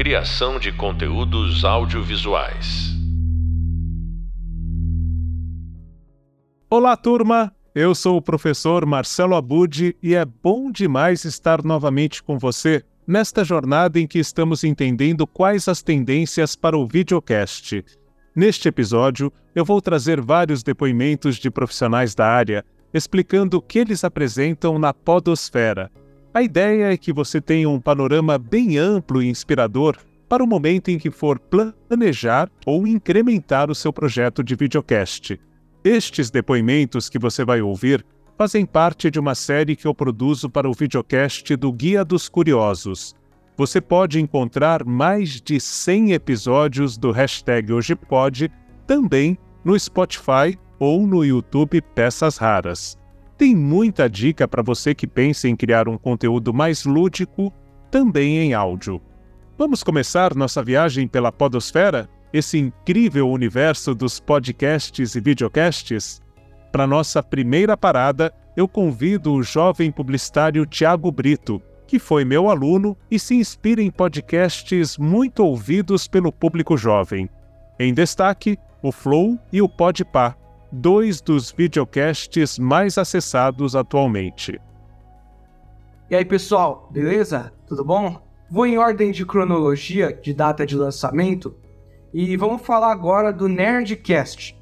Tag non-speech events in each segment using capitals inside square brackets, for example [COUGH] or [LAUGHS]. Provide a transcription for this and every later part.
Criação de conteúdos audiovisuais. Olá, turma! Eu sou o professor Marcelo Abud e é bom demais estar novamente com você nesta jornada em que estamos entendendo quais as tendências para o videocast. Neste episódio, eu vou trazer vários depoimentos de profissionais da área explicando o que eles apresentam na Podosfera. A ideia é que você tenha um panorama bem amplo e inspirador para o momento em que for planejar ou incrementar o seu projeto de videocast. Estes depoimentos que você vai ouvir fazem parte de uma série que eu produzo para o videocast do Guia dos Curiosos. Você pode encontrar mais de 100 episódios do hashtag HojePod também no Spotify ou no YouTube Peças Raras. Tem muita dica para você que pensa em criar um conteúdo mais lúdico, também em áudio. Vamos começar nossa viagem pela Podosfera? Esse incrível universo dos podcasts e videocasts? Para nossa primeira parada, eu convido o jovem publicitário Tiago Brito, que foi meu aluno e se inspira em podcasts muito ouvidos pelo público jovem. Em destaque, o Flow e o Podpah, dois dos videocasts mais acessados atualmente. E aí, pessoal, beleza? Tudo bom? Vou em ordem de cronologia de data de lançamento e vamos falar agora do Nerdcast.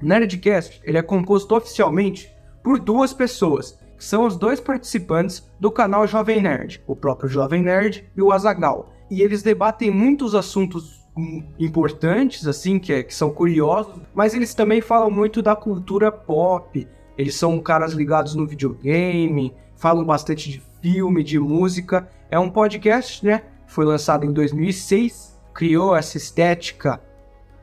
O Nerdcast ele é composto oficialmente por duas pessoas, que são os dois participantes do canal Jovem Nerd, o próprio Jovem Nerd e o Azagal. E eles debatem muitos assuntos importantes, assim, que, é, que são curiosos, mas eles também falam muito da cultura pop. Eles são caras ligados no videogame, falam bastante de filme, de música. É um podcast, né? Foi lançado em 2006, criou essa estética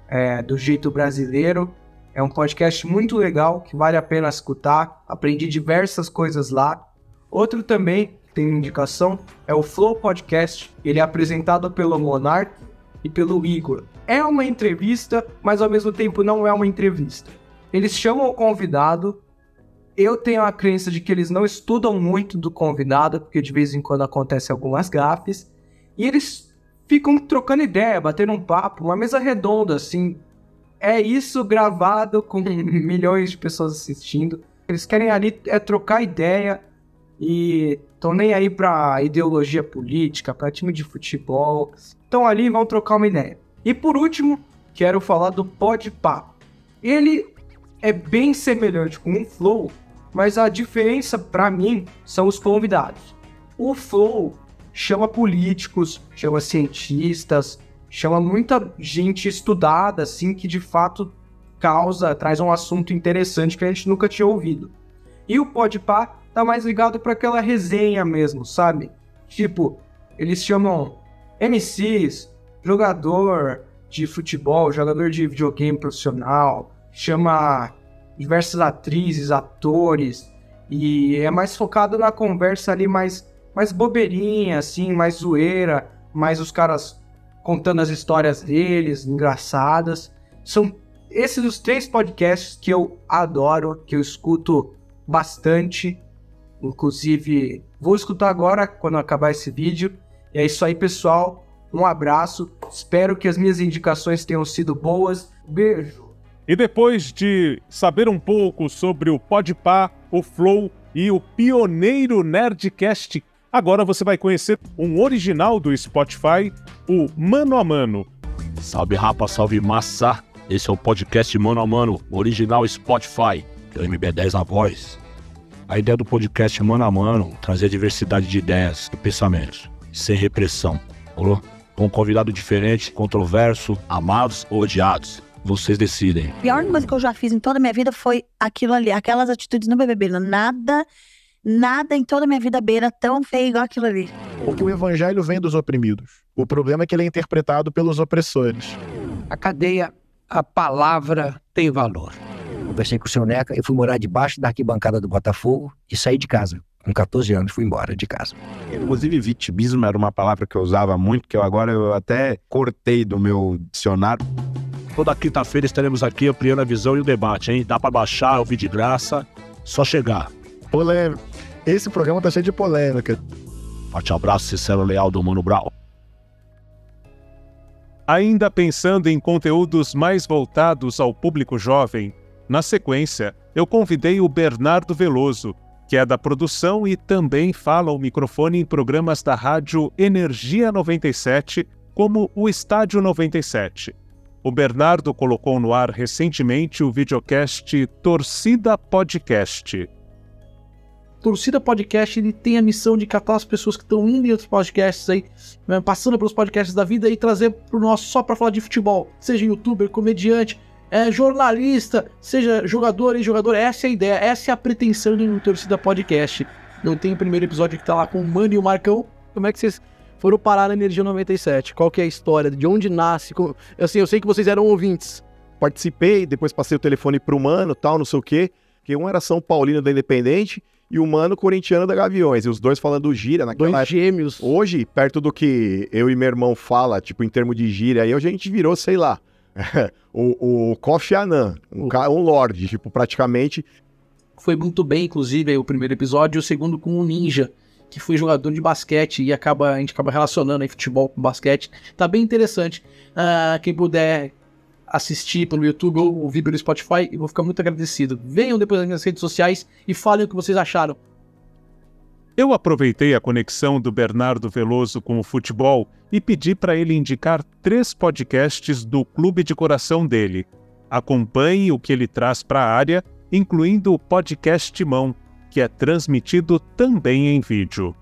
é, do jeito brasileiro. É um podcast muito legal que vale a pena escutar. Aprendi diversas coisas lá. Outro também tem indicação é o Flow Podcast. Ele é apresentado pelo Monark e pelo Igor. É uma entrevista, mas ao mesmo tempo não é uma entrevista. Eles chamam o convidado. Eu tenho a crença de que eles não estudam muito do convidado, porque de vez em quando acontecem algumas gafes. E eles ficam trocando ideia, batendo um papo, uma mesa redonda, assim. É isso gravado com [LAUGHS] milhões de pessoas assistindo. Eles querem ali é trocar ideia e estão nem aí pra ideologia política, pra time de futebol. Estão ali e vão trocar uma ideia. E por último, quero falar do Podpah. Ele é bem semelhante com o Flow, mas a diferença para mim são os convidados. O Flow chama políticos, chama cientistas, chama muita gente estudada, assim, que de fato causa, traz um assunto interessante que a gente nunca tinha ouvido. E o Podpah tá mais ligado para aquela resenha mesmo, sabe? Tipo, eles chamam MCs, jogador de futebol, jogador de videogame profissional, chama diversas atrizes, atores, e é mais focado na conversa ali mais, mais bobeirinha, assim, mais zoeira, mais os caras contando as histórias deles, engraçadas. São esses os três podcasts que eu adoro, que eu escuto bastante. Inclusive, vou escutar agora quando acabar esse vídeo. E é isso aí, pessoal. Um abraço. Espero que as minhas indicações tenham sido boas. Beijo. E depois de saber um pouco sobre o Podpah, o Flow e o pioneiro Nerdcast, agora você vai conhecer um original do Spotify, o Mano a Mano. Salve rapa, salve massa. Esse é o podcast Mano a Mano, original Spotify. Tem MB10 na voz. A ideia do podcast Mano a Mano trazer diversidade de ideias e pensamentos sem repressão. Falou? Com um convidado diferente, controverso, amados ou odiados. Vocês decidem. A pior coisa que eu já fiz em toda a minha vida foi aquilo ali, aquelas atitudes no BBB. Nada, nada em toda a minha vida beira tão feio igual aquilo ali. Porque o evangelho vem dos oprimidos. O problema é que ele é interpretado pelos opressores. A cadeia, a palavra tem valor. Conversei com o seu Neca, eu fui morar debaixo da arquibancada do Botafogo e saí de casa com 14 anos, fui embora de casa. Inclusive, vitimismo era uma palavra que eu usava muito, que eu agora eu até cortei do meu dicionário. Toda quinta-feira estaremos aqui ampliando a visão e o debate, hein? Dá para baixar, ouvir de graça, só chegar. Polêmica. Esse programa tá cheio de polêmica. Forte abraço, sincero leal do Mano Brown. Ainda pensando em conteúdos mais voltados ao público jovem, na sequência, eu convidei o Bernardo Veloso, que é da produção e também fala ao microfone em programas da rádio Energia 97, como o Estádio 97. O Bernardo colocou no ar recentemente o videocast Torcida Podcast. Torcida Podcast ele tem a missão de catar as pessoas que estão indo em outros podcasts aí, né, passando pelos podcasts da vida e trazer pro nosso só para falar de futebol, seja youtuber, comediante, é, jornalista, seja jogador e jogador. Essa é a ideia, essa é a pretensão do Torcida Podcast. Eu tenho o primeiro episódio que tá lá com o Mano e o Marcão. Como é que vocês foram parar na Energia 97? Qual que é a história? De onde nasce? Assim, eu sei que vocês eram ouvintes. Participei, depois passei o telefone pro Mano, tal, não sei o quê. Que um era São Paulino da Independente e o Mano corintiano da Gaviões. E os dois falando gira naquela Dois gêmeos. Hoje, perto do que eu e meu irmão fala, tipo, em termos de gíria, aí a gente virou, sei lá, [LAUGHS] o, o Kofi Annan, um, ca- um lord, tipo, praticamente. Foi muito bem, inclusive, aí, o primeiro episódio, e o segundo com o Ninja, que foi jogador de basquete e acaba, a gente acaba relacionando aí futebol com basquete. Tá bem interessante. Ah, quem puder assistir pelo YouTube ou ouvir pelo Spotify, eu vou ficar muito agradecido. Venham depois nas minhas redes sociais e falem o que vocês acharam. Eu aproveitei a conexão do Bernardo Veloso com o futebol e pedi para ele indicar três podcasts do clube de coração dele. Acompanhe o que ele traz para a área, incluindo o podcast Timão, que é transmitido também em vídeo.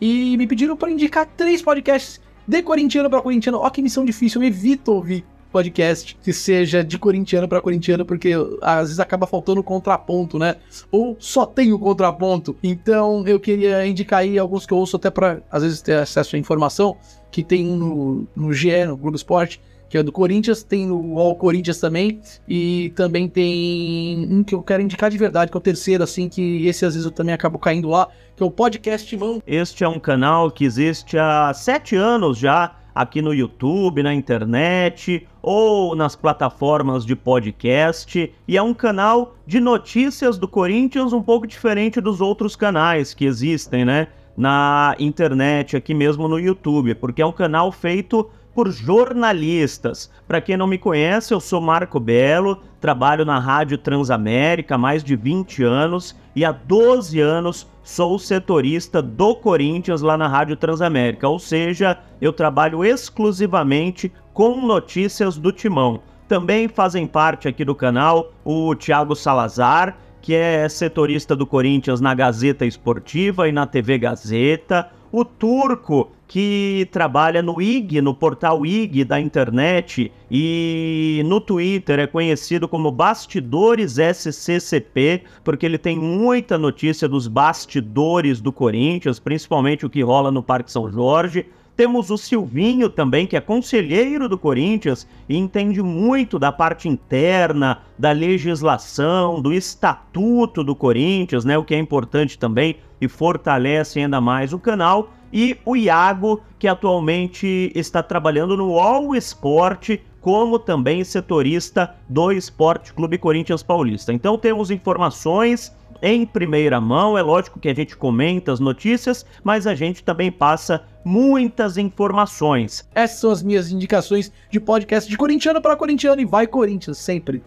E me pediram para indicar três podcasts de corintiano para corintiano. Ó, que missão difícil, eu evito ouvir podcast que seja de corintiano para corintiano, porque às vezes acaba faltando contraponto, né? Ou só tem o contraponto. Então eu queria indicar aí alguns que eu ouço até para às vezes ter acesso à informação, que tem um no, no GE, no Globo Esporte, que é do Corinthians, tem no All Corinthians também, e também tem um que eu quero indicar de verdade, que é o terceiro, assim, que esse às vezes eu também acabo caindo lá, que é o Podcast Mão. Este é um canal que existe há sete anos já aqui no YouTube, na internet ou nas plataformas de podcast. E é um canal de notícias do Corinthians um pouco diferente dos outros canais que existem, né? Na internet, aqui mesmo no YouTube, porque é um canal feito por jornalistas. Para quem não me conhece, eu sou Marco Belo, trabalho na Rádio Transamérica há mais de 20 anos e há 12 anos sou setorista do Corinthians lá na Rádio Transamérica, ou seja, eu trabalho exclusivamente com notícias do Timão. Também fazem parte aqui do canal o Thiago Salazar, que é setorista do Corinthians na Gazeta Esportiva e na TV Gazeta, o Turco, que trabalha no IG, no portal IG da internet e no Twitter é conhecido como Bastidores SCCP, porque ele tem muita notícia dos bastidores do Corinthians, principalmente o que rola no Parque São Jorge. Temos o Silvinho também, que é conselheiro do Corinthians e entende muito da parte interna, da legislação, do estatuto do Corinthians, né? O que é importante também e fortalece ainda mais o canal. E o Iago, que atualmente está trabalhando no All Sport, como também setorista do Esporte Clube Corinthians Paulista. Então temos informações em primeira mão. É lógico que a gente comenta as notícias, mas a gente também passa muitas informações. Essas são as minhas indicações de podcast de corintiano para corintiano e vai Corinthians sempre.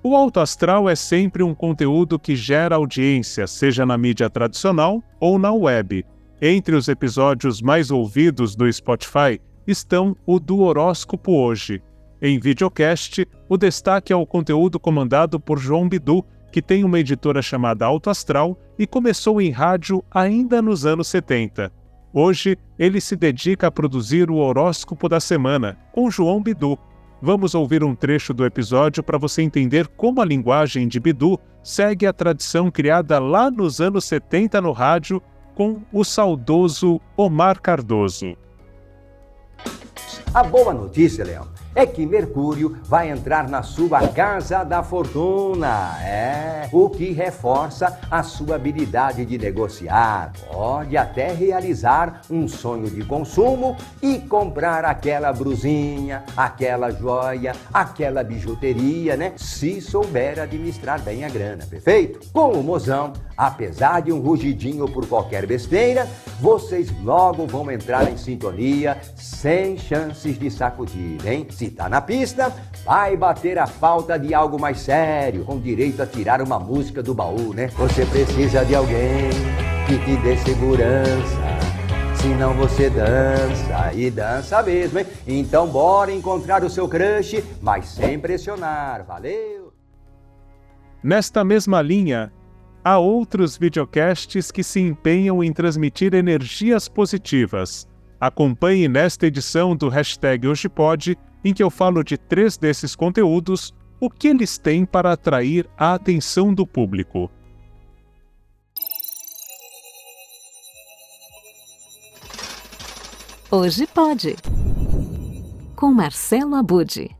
O Alto Astral é sempre um conteúdo que gera audiência, seja na mídia tradicional ou na web. Entre os episódios mais ouvidos do Spotify estão o do Horóscopo Hoje. Em videocast, o destaque é o conteúdo comandado por João Bidu, que tem uma editora chamada Alto Astral e começou em rádio ainda nos anos 70. Hoje, ele se dedica a produzir o Horóscopo da Semana, com João Bidu. Vamos ouvir um trecho do episódio para você entender como a linguagem de Bidu segue a tradição criada lá nos anos 70 no rádio com o saudoso Omar Cardoso. A boa notícia, Leão, é que Mercúrio vai entrar na sua casa da fortuna. É, o que reforça a sua habilidade de negociar. Pode até realizar um sonho de consumo e comprar aquela brusinha, aquela joia, aquela bijuteria, né? Se souber administrar bem a grana, perfeito? Com o mozão, apesar de um rugidinho por qualquer besteira, vocês logo vão entrar em sintonia sem chances de sacudir, hein? Se tá na pista, vai bater a falta de algo mais sério, com direito a tirar uma música do baú, né? Você precisa de alguém que te dê segurança. Senão você dança e dança mesmo, hein? Então bora encontrar o seu crush, mas sem pressionar, valeu? Nesta mesma linha, há outros videocasts que se empenham em transmitir energias positivas. Acompanhe nesta edição do Hashtag HojePod, em que eu falo de três desses conteúdos, o que eles têm para atrair a atenção do público. Hoje pode. Com Marcelo Abude.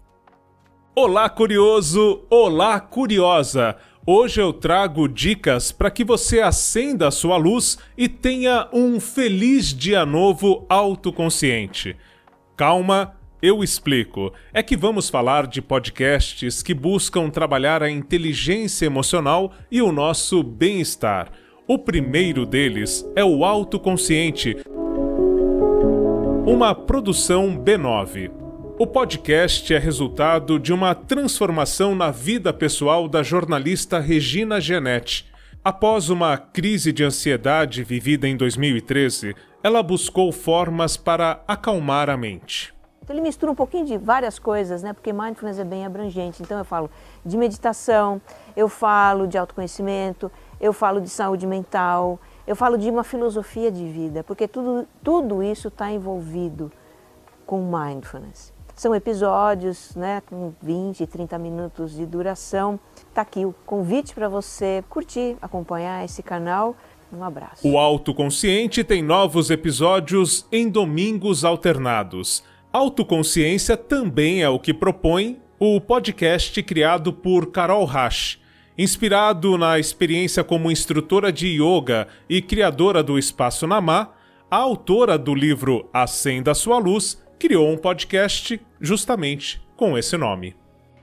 Olá, curioso! Olá, curiosa! Hoje eu trago dicas para que você acenda a sua luz e tenha um feliz dia novo autoconsciente. Calma, eu explico. É que vamos falar de podcasts que buscam trabalhar a inteligência emocional e o nosso bem-estar. O primeiro deles é o Autoconsciente, uma produção B9. O podcast é resultado de uma transformação na vida pessoal da jornalista Regina Genetti. Após uma crise de ansiedade vivida em 2013, ela buscou formas para acalmar a mente. Então ele mistura um pouquinho de várias coisas, né? Porque mindfulness é bem abrangente. Então eu falo de meditação, eu falo de autoconhecimento, eu falo de saúde mental, eu falo de uma filosofia de vida, porque tudo, tudo isso está envolvido com mindfulness. São episódios né, com 20, 30 minutos de duração. Está aqui o convite para você curtir, acompanhar esse canal. Um abraço. O Autoconsciente tem novos episódios em domingos alternados. Autoconsciência também é o que propõe o podcast criado por Carol Rasch Inspirado na experiência como instrutora de yoga e criadora do Espaço Namá, a autora do livro Acenda Sua Luz criou um podcast justamente com esse nome.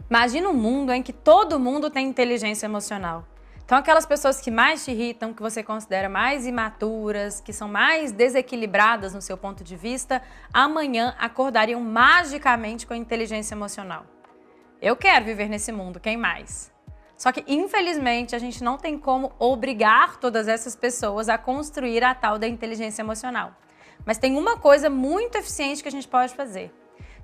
Imagina um mundo em que todo mundo tem inteligência emocional. Então, aquelas pessoas que mais te irritam, que você considera mais imaturas, que são mais desequilibradas no seu ponto de vista, amanhã acordariam magicamente com inteligência emocional. Eu quero viver nesse mundo, quem mais? Só que, infelizmente, a gente não tem como obrigar todas essas pessoas a construir a tal da inteligência emocional. Mas tem uma coisa muito eficiente que a gente pode fazer.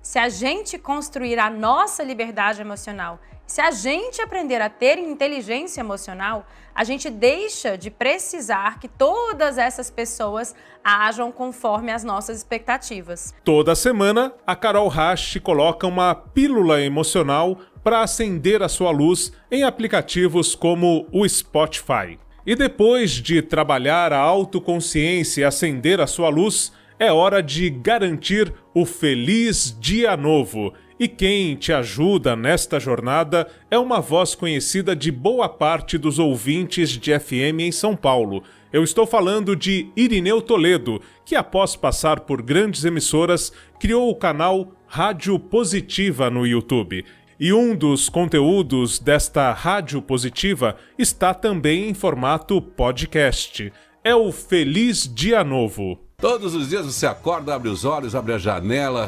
Se a gente construir a nossa liberdade emocional, se a gente aprender a ter inteligência emocional, a gente deixa de precisar que todas essas pessoas ajam conforme as nossas expectativas. Toda semana, a Carol Rasch coloca uma pílula emocional para acender a sua luz em aplicativos como o Spotify. E depois de trabalhar a autoconsciência e acender a sua luz, é hora de garantir o feliz dia novo. E quem te ajuda nesta jornada é uma voz conhecida de boa parte dos ouvintes de FM em São Paulo. Eu estou falando de Irineu Toledo, que após passar por grandes emissoras, criou o canal Rádio Positiva no YouTube. E um dos conteúdos desta Rádio Positiva está também em formato podcast. É o Feliz Dia Novo. Todos os dias você acorda, abre os olhos, abre a janela,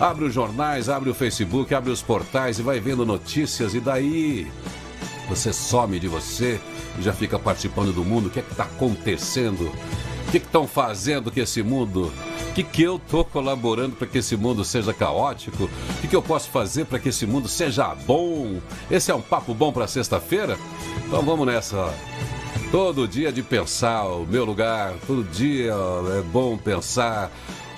abre os jornais, abre o Facebook, abre os portais e vai vendo notícias, e daí você some de você e já fica participando do mundo. O que é que está acontecendo? O que estão fazendo que esse mundo o que, que eu estou colaborando para que esse mundo seja caótico? O que, que eu posso fazer para que esse mundo seja bom? Esse é um papo bom para sexta-feira? Então vamos nessa. Todo dia de pensar o meu lugar, todo dia é bom pensar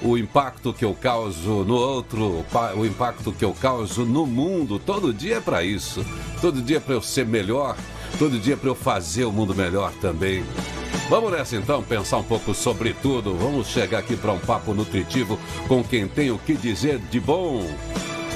o impacto que eu causo no outro, o impacto que eu causo no mundo. Todo dia é para isso. Todo dia é para eu ser melhor, todo dia é para eu fazer o mundo melhor também. Vamos nessa então pensar um pouco sobre tudo. Vamos chegar aqui para um papo nutritivo com quem tem o que dizer de bom.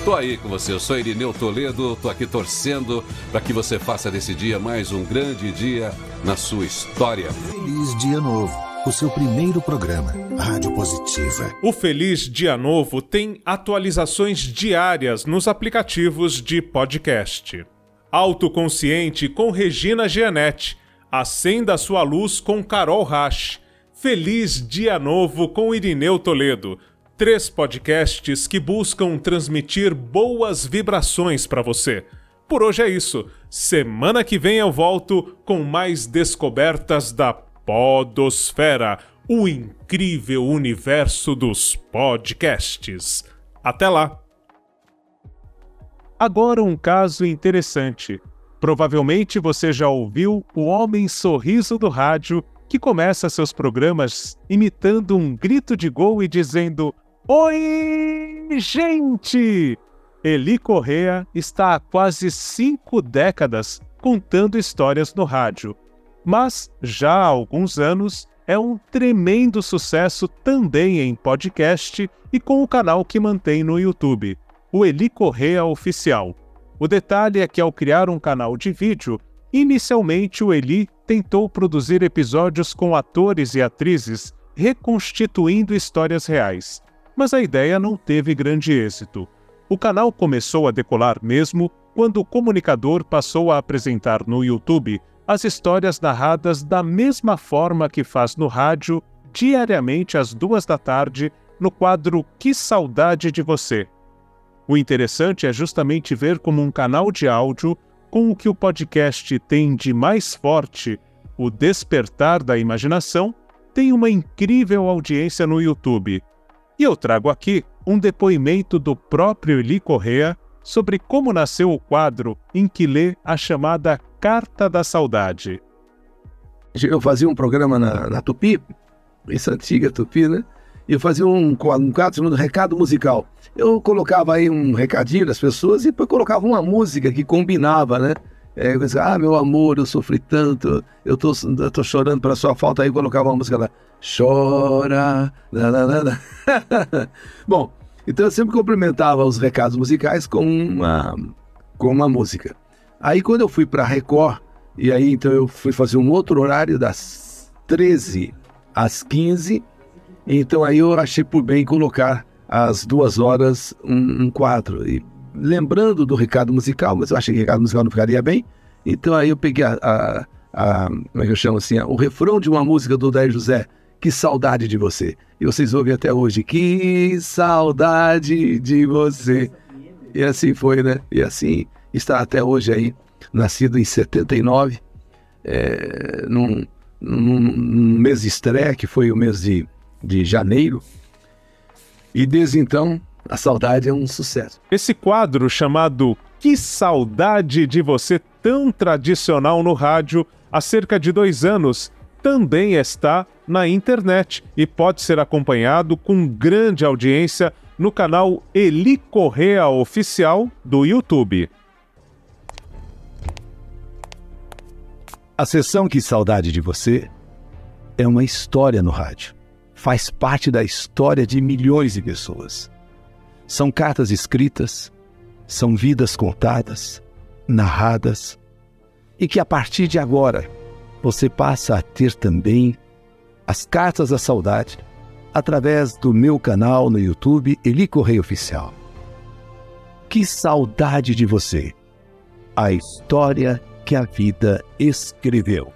Tô aí com você, eu sou Irineu Toledo, tô aqui torcendo para que você faça desse dia mais um grande dia na sua história. Feliz Dia Novo, o seu primeiro programa, Rádio Positiva. O Feliz Dia Novo tem atualizações diárias nos aplicativos de podcast. Autoconsciente com Regina Gianetti. Acenda a sua luz com Carol Rasch. Feliz Dia Novo com Irineu Toledo. Três podcasts que buscam transmitir boas vibrações para você. Por hoje é isso. Semana que vem eu volto com mais descobertas da Podosfera, o incrível universo dos podcasts. Até lá! Agora um caso interessante. Provavelmente você já ouviu o Homem Sorriso do Rádio, que começa seus programas imitando um grito de gol e dizendo: Oi, gente! Eli Correa está há quase cinco décadas contando histórias no rádio, mas já há alguns anos é um tremendo sucesso também em podcast e com o canal que mantém no YouTube, o Eli Correa Oficial. O detalhe é que ao criar um canal de vídeo, inicialmente o Eli tentou produzir episódios com atores e atrizes reconstituindo histórias reais mas a ideia não teve grande êxito. O canal começou a decolar mesmo quando o comunicador passou a apresentar no YouTube as histórias narradas da mesma forma que faz no rádio, diariamente às duas da tarde, no quadro Que Saudade de Você. O interessante é justamente ver como um canal de áudio, com o que o podcast tem de mais forte, o despertar da imaginação, tem uma incrível audiência no YouTube e eu trago aqui um depoimento do próprio Eli Correa sobre como nasceu o quadro em que lê a chamada Carta da Saudade. Eu fazia um programa na, na Tupi, essa antiga Tupi, né? E eu fazia um, um quadro chamado Recado Musical. Eu colocava aí um recadinho das pessoas e depois colocava uma música que combinava, né? É, ah, meu amor, eu sofri tanto, eu tô, eu tô chorando pela sua falta. Aí colocava uma música lá, chora. [LAUGHS] Bom, então eu sempre complementava os recados musicais com uma, com uma música. Aí quando eu fui para Record, e aí então eu fui fazer um outro horário das 13 às 15, então aí eu achei por bem colocar às duas horas um, um quadro. E lembrando do recado musical, mas eu achei que o recado musical não ficaria bem, então aí eu peguei a, a, a como é que eu chamo assim, o refrão de uma música do Daí José, que saudade de você. E vocês ouvem até hoje. Que saudade de você. E assim foi, né? E assim está até hoje aí. Nascido em 79, é, num, num, num mês estreia, que foi o mês de, de janeiro. E desde então, a saudade é um sucesso. Esse quadro chamado Que Saudade de Você, tão tradicional no rádio, há cerca de dois anos, também está na internet e pode ser acompanhado com grande audiência no canal Eli Correa Oficial do YouTube. A sessão Que Saudade de Você é uma história no rádio. Faz parte da história de milhões de pessoas. São cartas escritas, são vidas contadas, narradas, e que a partir de agora você passa a ter também as cartas da saudade através do meu canal no YouTube Eli Correia Oficial. Que saudade de você! A história que a vida escreveu.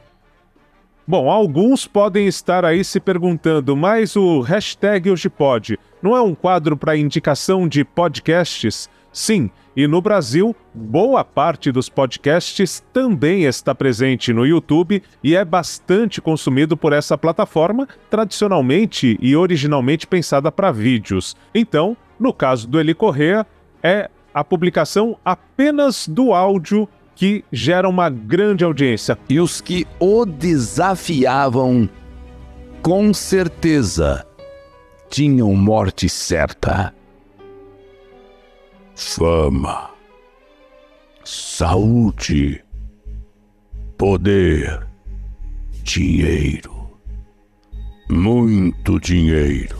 Bom, alguns podem estar aí se perguntando, mas o hashtag Hoje Pode não é um quadro para indicação de podcasts? Sim, e no Brasil, boa parte dos podcasts também está presente no YouTube e é bastante consumido por essa plataforma, tradicionalmente e originalmente pensada para vídeos. Então, no caso do Eli Correa, é a publicação apenas do áudio que gera uma grande audiência. E os que o desafiavam, com certeza, tinham morte certa fama, saúde, poder, dinheiro, muito dinheiro.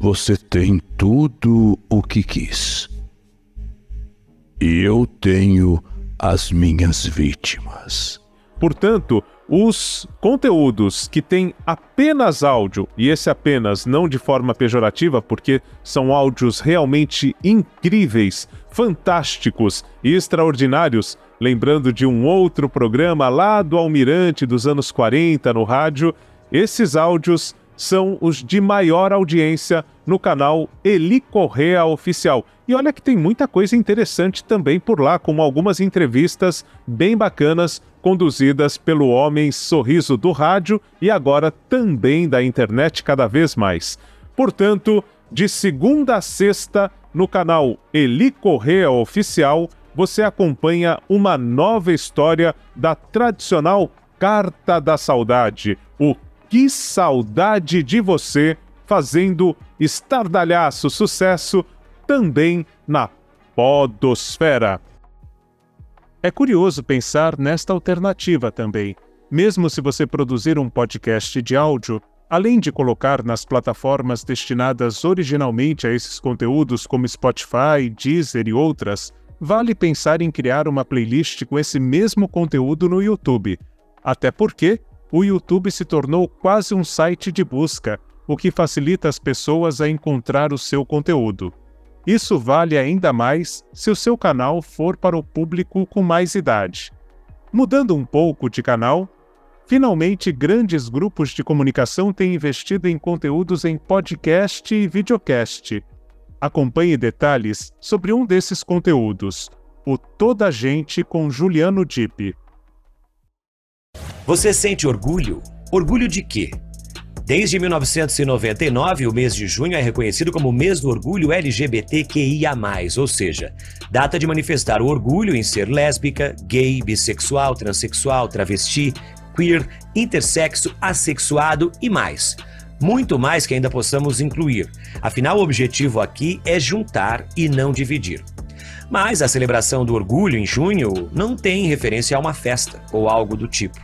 Você tem tudo o que quis. E eu tenho as minhas vítimas. Portanto, os conteúdos que têm apenas áudio, e esse apenas não de forma pejorativa, porque são áudios realmente incríveis, fantásticos e extraordinários, lembrando de um outro programa lá do Almirante dos anos 40 no rádio, esses áudios são os de maior audiência no canal Eli Correa Oficial. E olha que tem muita coisa interessante também por lá, como algumas entrevistas bem bacanas conduzidas pelo homem sorriso do rádio e agora também da internet cada vez mais. Portanto, de segunda a sexta, no canal Eli Correa Oficial, você acompanha uma nova história da tradicional Carta da Saudade, o Que Saudade de Você, fazendo estardalhaço sucesso também na Podosfera. É curioso pensar nesta alternativa também. Mesmo se você produzir um podcast de áudio, além de colocar nas plataformas destinadas originalmente a esses conteúdos como Spotify, Deezer e outras, vale pensar em criar uma playlist com esse mesmo conteúdo no YouTube. Até porque o YouTube se tornou quase um site de busca, o que facilita as pessoas a encontrar o seu conteúdo. Isso vale ainda mais se o seu canal for para o público com mais idade. Mudando um pouco de canal, finalmente grandes grupos de comunicação têm investido em conteúdos em podcast e videocast. Acompanhe detalhes sobre um desses conteúdos, o Toda Gente com Juliano Dipp. Você sente orgulho? Orgulho de quê? Desde 1999, o mês de junho é reconhecido como o mês do orgulho LGBTQIA, ou seja, data de manifestar o orgulho em ser lésbica, gay, bissexual, transexual, travesti, queer, intersexo, assexuado e mais. Muito mais que ainda possamos incluir. Afinal, o objetivo aqui é juntar e não dividir. Mas a celebração do orgulho em junho não tem referência a uma festa ou algo do tipo.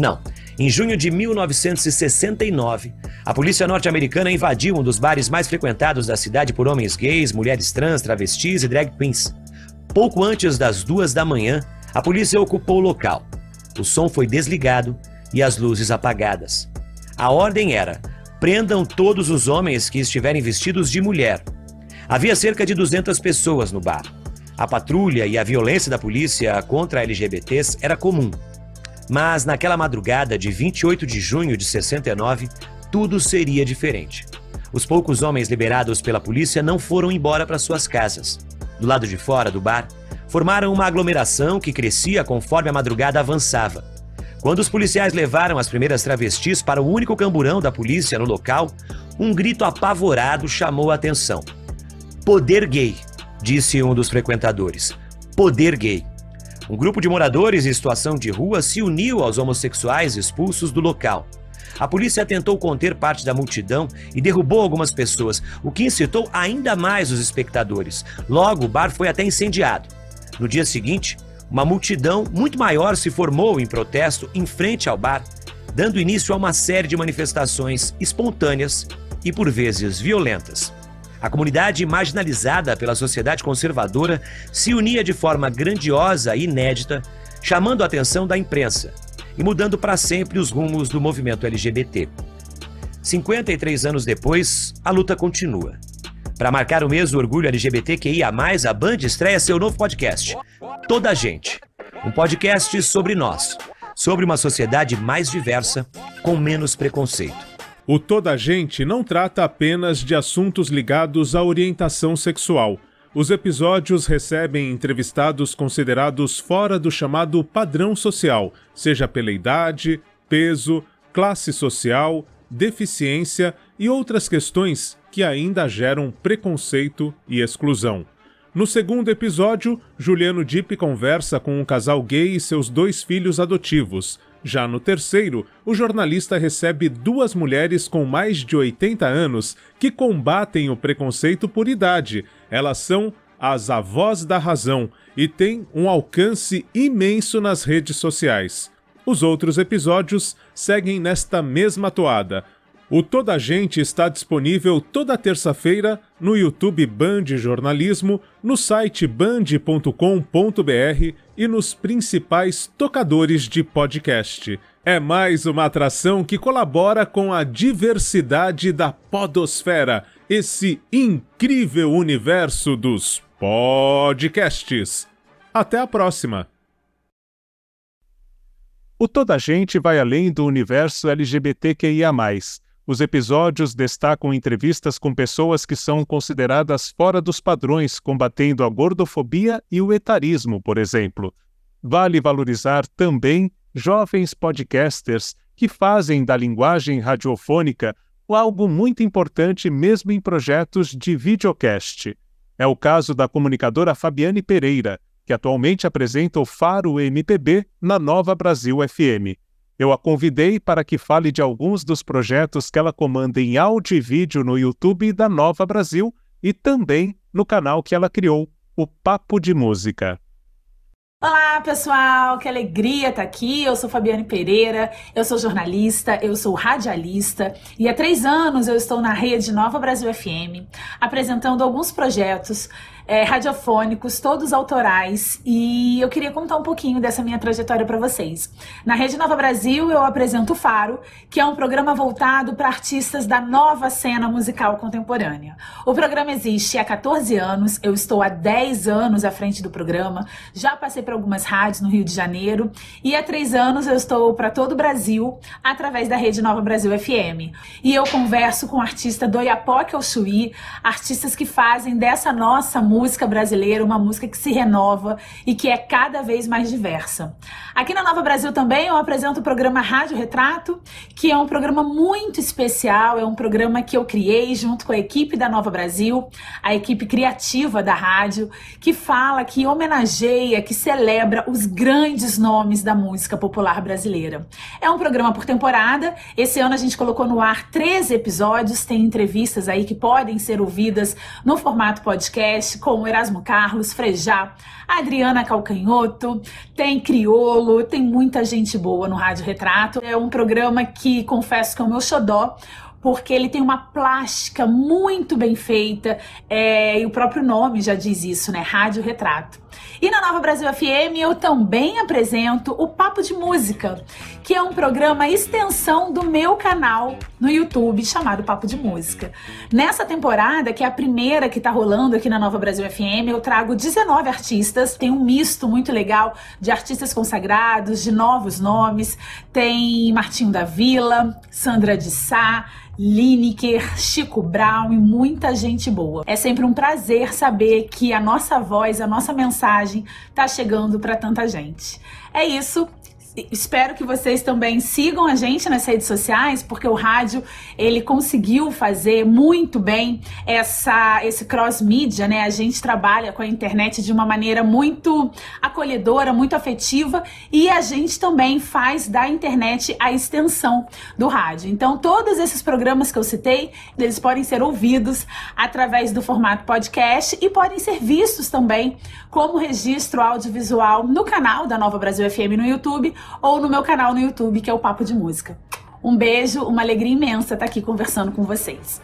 Não. Em junho de 1969, a polícia norte-americana invadiu um dos bares mais frequentados da cidade por homens gays, mulheres trans, travestis e drag queens. Pouco antes das duas da manhã, a polícia ocupou o local. O som foi desligado e as luzes apagadas. A ordem era: prendam todos os homens que estiverem vestidos de mulher. Havia cerca de 200 pessoas no bar. A patrulha e a violência da polícia contra LGBTs era comum. Mas naquela madrugada de 28 de junho de 69, tudo seria diferente. Os poucos homens liberados pela polícia não foram embora para suas casas. Do lado de fora do bar, formaram uma aglomeração que crescia conforme a madrugada avançava. Quando os policiais levaram as primeiras travestis para o único camburão da polícia no local, um grito apavorado chamou a atenção. Poder gay, disse um dos frequentadores. Poder gay. Um grupo de moradores em situação de rua se uniu aos homossexuais expulsos do local. A polícia tentou conter parte da multidão e derrubou algumas pessoas, o que incitou ainda mais os espectadores. Logo, o bar foi até incendiado. No dia seguinte, uma multidão muito maior se formou em protesto em frente ao bar, dando início a uma série de manifestações espontâneas e por vezes violentas. A comunidade marginalizada pela sociedade conservadora se unia de forma grandiosa e inédita, chamando a atenção da imprensa e mudando para sempre os rumos do movimento LGBT. 53 anos depois, a luta continua. Para marcar o mês do orgulho LGBTQIA, a Band estreia seu novo podcast, Toda a Gente. Um podcast sobre nós, sobre uma sociedade mais diversa, com menos preconceito. O Toda Gente não trata apenas de assuntos ligados à orientação sexual. Os episódios recebem entrevistados considerados fora do chamado padrão social, seja pela idade, peso, classe social, deficiência e outras questões que ainda geram preconceito e exclusão. No segundo episódio, Juliano Dipp conversa com um casal gay e seus dois filhos adotivos. Já no terceiro, o jornalista recebe duas mulheres com mais de 80 anos que combatem o preconceito por idade. Elas são as avós da razão e têm um alcance imenso nas redes sociais. Os outros episódios seguem nesta mesma toada. O Toda Gente está disponível toda terça-feira no YouTube Band Jornalismo, no site band.com.br e nos principais tocadores de podcast. É mais uma atração que colabora com a diversidade da Podosfera, esse incrível universo dos podcasts. Até a próxima! O Toda Gente vai além do universo LGBTQIA. Os episódios destacam entrevistas com pessoas que são consideradas fora dos padrões, combatendo a gordofobia e o etarismo, por exemplo. Vale valorizar também jovens podcasters que fazem da linguagem radiofônica algo muito importante mesmo em projetos de videocast. É o caso da comunicadora Fabiane Pereira, que atualmente apresenta o Faro MPB na Nova Brasil FM. Eu a convidei para que fale de alguns dos projetos que ela comanda em áudio e vídeo no YouTube da Nova Brasil e também no canal que ela criou, o Papo de Música. Olá, pessoal! Que alegria estar aqui. Eu sou Fabiane Pereira, eu sou jornalista, eu sou radialista e há três anos eu estou na rede Nova Brasil FM apresentando alguns projetos é, radiofônicos, todos autorais, e eu queria contar um pouquinho dessa minha trajetória para vocês. Na Rede Nova Brasil, eu apresento o Faro, que é um programa voltado para artistas da nova cena musical contemporânea. O programa existe há 14 anos, eu estou há 10 anos à frente do programa, já passei por algumas rádios no Rio de Janeiro, e há 3 anos eu estou para todo o Brasil através da Rede Nova Brasil FM. E eu converso com artistas do Iapoque ao Chuí, artistas que fazem dessa nossa música música brasileira, uma música que se renova e que é cada vez mais diversa. Aqui na Nova Brasil também eu apresento o programa Rádio Retrato, que é um programa muito especial, é um programa que eu criei junto com a equipe da Nova Brasil, a equipe criativa da rádio, que fala, que homenageia, que celebra os grandes nomes da música popular brasileira. É um programa por temporada, esse ano a gente colocou no ar 13 episódios, tem entrevistas aí que podem ser ouvidas no formato podcast, com o Erasmo Carlos, Frejá, Adriana Calcanhoto, tem Criolo, tem muita gente boa no Rádio Retrato. É um programa que confesso que é o meu xodó, porque ele tem uma plástica muito bem feita, é, e o próprio nome já diz isso, né? Rádio Retrato. E na Nova Brasil FM eu também apresento o Papo de Música, que é um programa extensão do meu canal no YouTube chamado Papo de Música. Nessa temporada, que é a primeira que tá rolando aqui na Nova Brasil FM, eu trago 19 artistas, tem um misto muito legal de artistas consagrados, de novos nomes, tem Martinho da Vila, Sandra de Sá, Lineker, Chico Brown e muita gente boa. É sempre um prazer saber que a nossa voz, a nossa mensagem está chegando para tanta gente. É isso. Espero que vocês também sigam a gente nas redes sociais, porque o rádio ele conseguiu fazer muito bem essa esse cross mídia, né? A gente trabalha com a internet de uma maneira muito acolhedora, muito afetiva e a gente também faz da internet a extensão do rádio. Então, todos esses programas que eu citei, eles podem ser ouvidos através do formato podcast e podem ser vistos também como registro audiovisual no canal da Nova Brasil FM no YouTube ou no meu canal no YouTube, que é o Papo de Música. Um beijo, uma alegria imensa estar aqui conversando com vocês.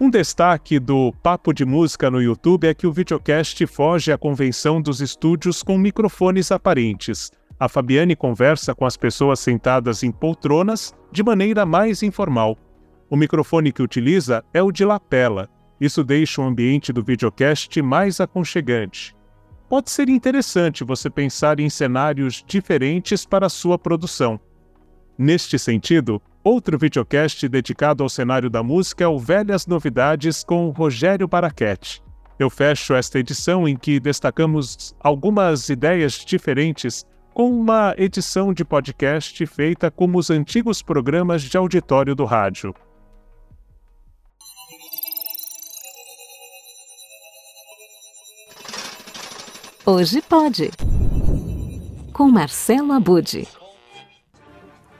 Um destaque do Papo de Música no YouTube é que o videocast foge à convenção dos estúdios com microfones aparentes. A Fabiane conversa com as pessoas sentadas em poltronas de maneira mais informal. O microfone que utiliza é o de lapela. Isso deixa o ambiente do videocast mais aconchegante pode ser interessante você pensar em cenários diferentes para sua produção. Neste sentido, outro videocast dedicado ao cenário da música é o Velhas Novidades com Rogério Baraquete. Eu fecho esta edição em que destacamos algumas ideias diferentes com uma edição de podcast feita como os antigos programas de auditório do rádio. Hoje pode. Com Marcelo Abude.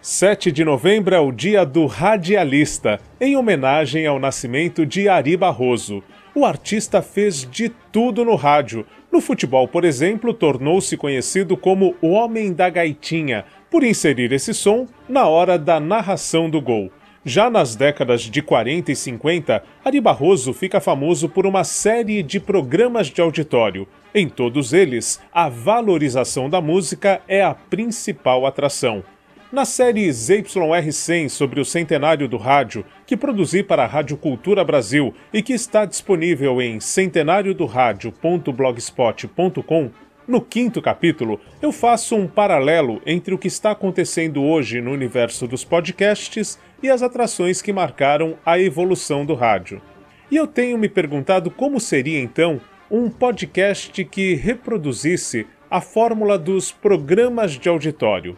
7 de novembro é o dia do radialista, em homenagem ao nascimento de Ari Barroso. O artista fez de tudo no rádio. No futebol, por exemplo, tornou-se conhecido como o Homem da Gaitinha, por inserir esse som na hora da narração do gol. Já nas décadas de 40 e 50, Ari Barroso fica famoso por uma série de programas de auditório. Em todos eles, a valorização da música é a principal atração. Na série ZYR100 sobre o centenário do rádio, que produzi para a Rádio Cultura Brasil e que está disponível em centenariodoradio.blogspot.com, no quinto capítulo, eu faço um paralelo entre o que está acontecendo hoje no universo dos podcasts e as atrações que marcaram a evolução do rádio. E eu tenho me perguntado como seria então um podcast que reproduzisse a fórmula dos programas de auditório.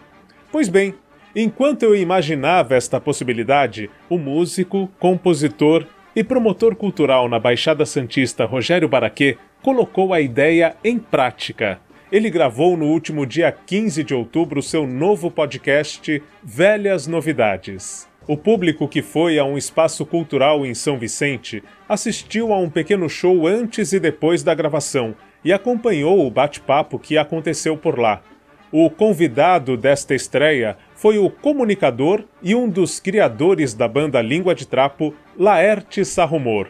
Pois bem, enquanto eu imaginava esta possibilidade, o músico, compositor e promotor cultural na Baixada Santista Rogério Baraquê colocou a ideia em prática. Ele gravou no último dia 15 de outubro seu novo podcast Velhas Novidades. O público que foi a um espaço cultural em São Vicente assistiu a um pequeno show antes e depois da gravação e acompanhou o bate-papo que aconteceu por lá. O convidado desta estreia foi o comunicador e um dos criadores da banda Língua de Trapo, Laerte Sarrumor.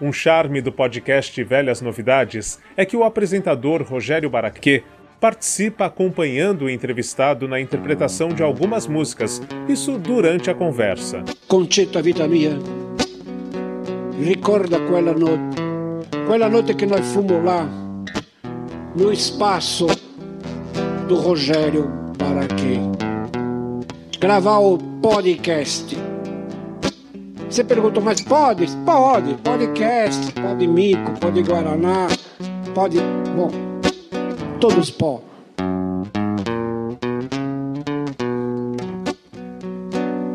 Um charme do podcast Velhas Novidades é que o apresentador Rogério Baraquê participa acompanhando o entrevistado na interpretação de algumas músicas, isso durante a conversa. Concetto a vita mia, ricorda quella notte, quella notte che noi fummo lá, no espaço do Rogério Baraquê, gravar o podcast. Você perguntou, mas pode? Pode. Podcast, pode mico, pode guaraná, pode. Bom, todos pó.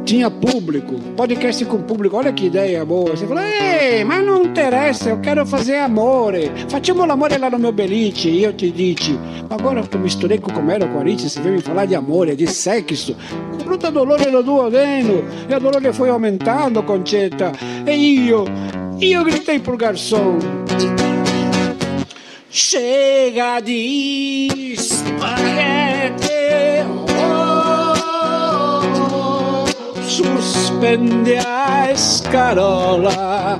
Tinha público, podcast com público, olha que ideia boa. Você falou, ei, mas não interessa, eu quero fazer amore. Facciamo l'amore lá no meu beliche. E eu te disse, agora que eu misturei com o era Corinthians, você veio me falar de amore, de sexo. Bruto dolore no duodeno. E o dolore foi aumentando, Concetta. E io, io gritei pro garçom. Chega de spaghetti. Suspende a escarola.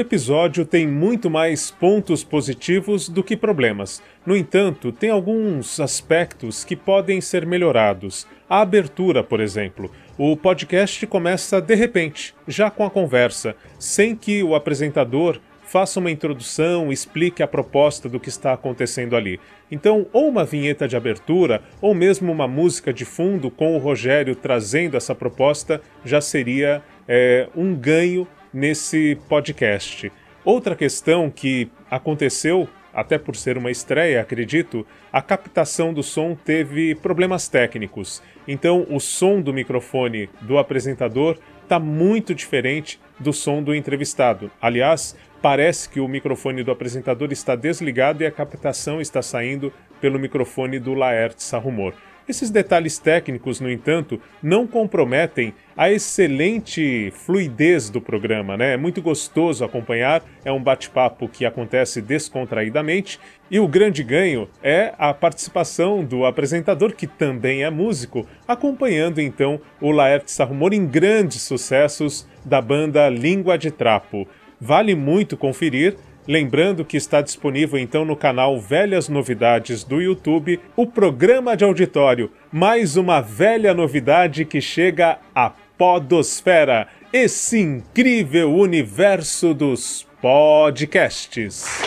Episódio tem muito mais pontos positivos do que problemas. No entanto, tem alguns aspectos que podem ser melhorados. A abertura, por exemplo. O podcast começa de repente, já com a conversa, sem que o apresentador faça uma introdução, explique a proposta do que está acontecendo ali. Então, ou uma vinheta de abertura, ou mesmo uma música de fundo com o Rogério trazendo essa proposta, já seria é, um ganho nesse podcast. Outra questão que aconteceu, até por ser uma estreia, acredito, a captação do som teve problemas técnicos. Então, o som do microfone do apresentador está muito diferente do som do entrevistado. Aliás, parece que o microfone do apresentador está desligado e a captação está saindo pelo microfone do Laerte Sarrumor. Esses detalhes técnicos, no entanto, não comprometem a excelente fluidez do programa, né? É muito gostoso acompanhar, é um bate-papo que acontece descontraidamente e o grande ganho é a participação do apresentador, que também é músico, acompanhando então o Laerte Sarrumor em grandes sucessos da banda Língua de Trapo. Vale muito conferir Lembrando que está disponível então no canal Velhas Novidades do YouTube o programa de auditório, mais uma velha novidade que chega à Podosfera, esse incrível universo dos podcasts.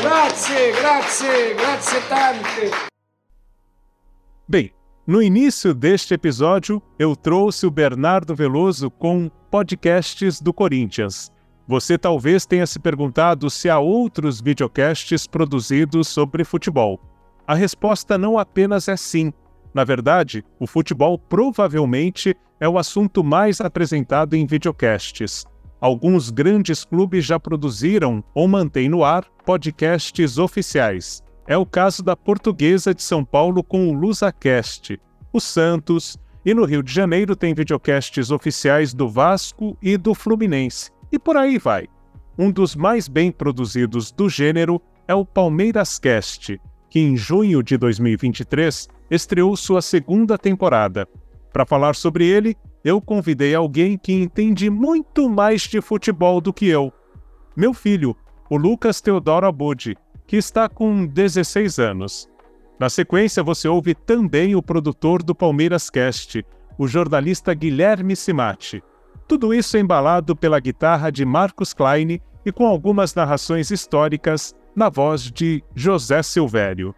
Grazie, grazie, grazie tante. Bem, no início deste episódio, eu trouxe o Bernardo Veloso com podcasts do Corinthians. Você talvez tenha se perguntado se há outros videocasts produzidos sobre futebol. A resposta não apenas é sim. Na verdade, o futebol provavelmente é o assunto mais apresentado em videocasts. Alguns grandes clubes já produziram ou mantêm no ar podcasts oficiais. É o caso da Portuguesa de São Paulo com o LusaCast. O Santos, E no Rio de Janeiro tem videocasts oficiais do Vasco e do Fluminense. E por aí vai. Um dos mais bem produzidos do gênero é o Palmeiras Cast, que em junho de 2023 estreou sua segunda temporada. Para falar sobre ele, eu convidei alguém que entende muito mais de futebol do que eu. Meu filho, o Lucas Teodoro Abud, que está com 16 anos. Na sequência, você ouve também o produtor do Palmeiras Cast, o jornalista Guilherme Simati. Tudo isso embalado pela guitarra de Marcos Klein e com algumas narrações históricas na voz de José Silvério.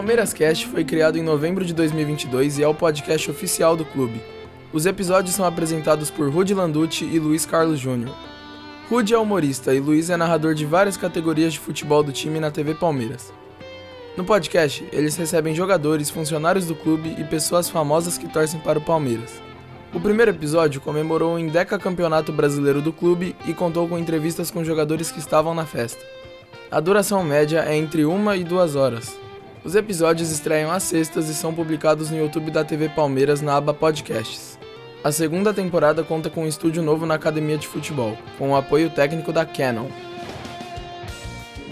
Palmeiras Cast foi criado em novembro de 2022 e é o podcast oficial do clube. Os episódios são apresentados por Rudy Landucci e Luiz Carlos Júnior. Rudy é humorista e Luiz é narrador de várias categorias de futebol do time na TV Palmeiras. No podcast, eles recebem jogadores, funcionários do clube e pessoas famosas que torcem para o Palmeiras. O primeiro episódio comemorou o Indeca Campeonato Brasileiro do clube e contou com entrevistas com jogadores que estavam na festa. A duração média é entre uma e duas horas. Os episódios estreiam às sextas e são publicados no YouTube da TV Palmeiras na aba Podcasts. A segunda temporada conta com um estúdio novo na academia de futebol, com o apoio técnico da Canon.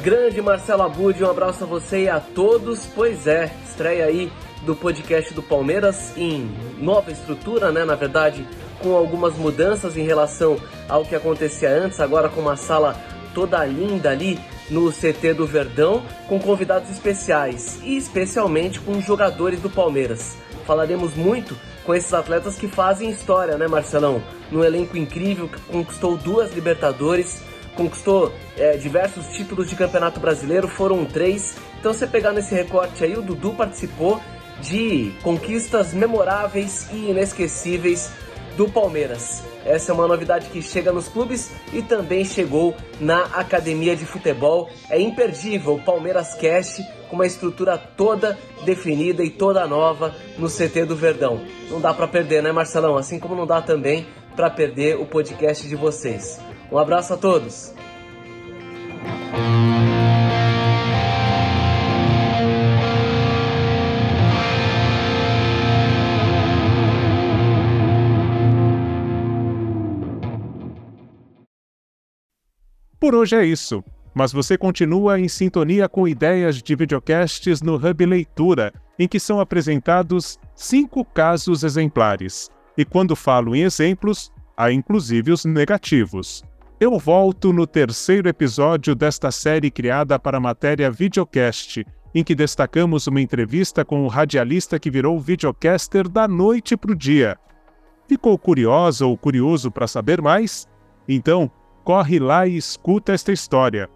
Grande Marcelo Abud, um abraço a você e a todos. Pois é, estreia aí do podcast do Palmeiras em nova estrutura, né? Na verdade, com algumas mudanças em relação ao que acontecia antes, agora com uma sala toda linda ali no CT do Verdão, com convidados especiais e especialmente com jogadores do Palmeiras. Falaremos muito com esses atletas que fazem história, né, Marcelão? Num elenco incrível que conquistou duas Libertadores, conquistou é, diversos títulos de Campeonato Brasileiro, foram três. Então, você pegar nesse recorte aí, o Dudu participou de conquistas memoráveis e inesquecíveis do Palmeiras. Essa é uma novidade que chega nos clubes e também chegou na academia de futebol. É imperdível o Palmeiras Cast com uma estrutura toda definida e toda nova no CT do Verdão. Não dá para perder, né, Marcelão? Assim como não dá também para perder o podcast de vocês. Um abraço a todos. Por hoje é isso, mas você continua em sintonia com ideias de videocasts no Hub Leitura, em que são apresentados cinco casos exemplares. E quando falo em exemplos, há inclusive os negativos. Eu volto no terceiro episódio desta série criada para a matéria Videocast, em que destacamos uma entrevista com o radialista que virou videocaster da noite para o dia. Ficou curiosa ou curioso para saber mais? Então, corre lá e escuta esta história.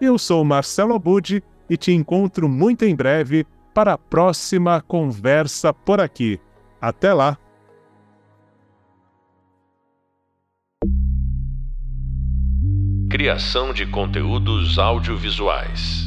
Eu sou Marcelo Abud e te encontro muito em breve para a próxima conversa por aqui. Até lá! Criação de conteúdos audiovisuais.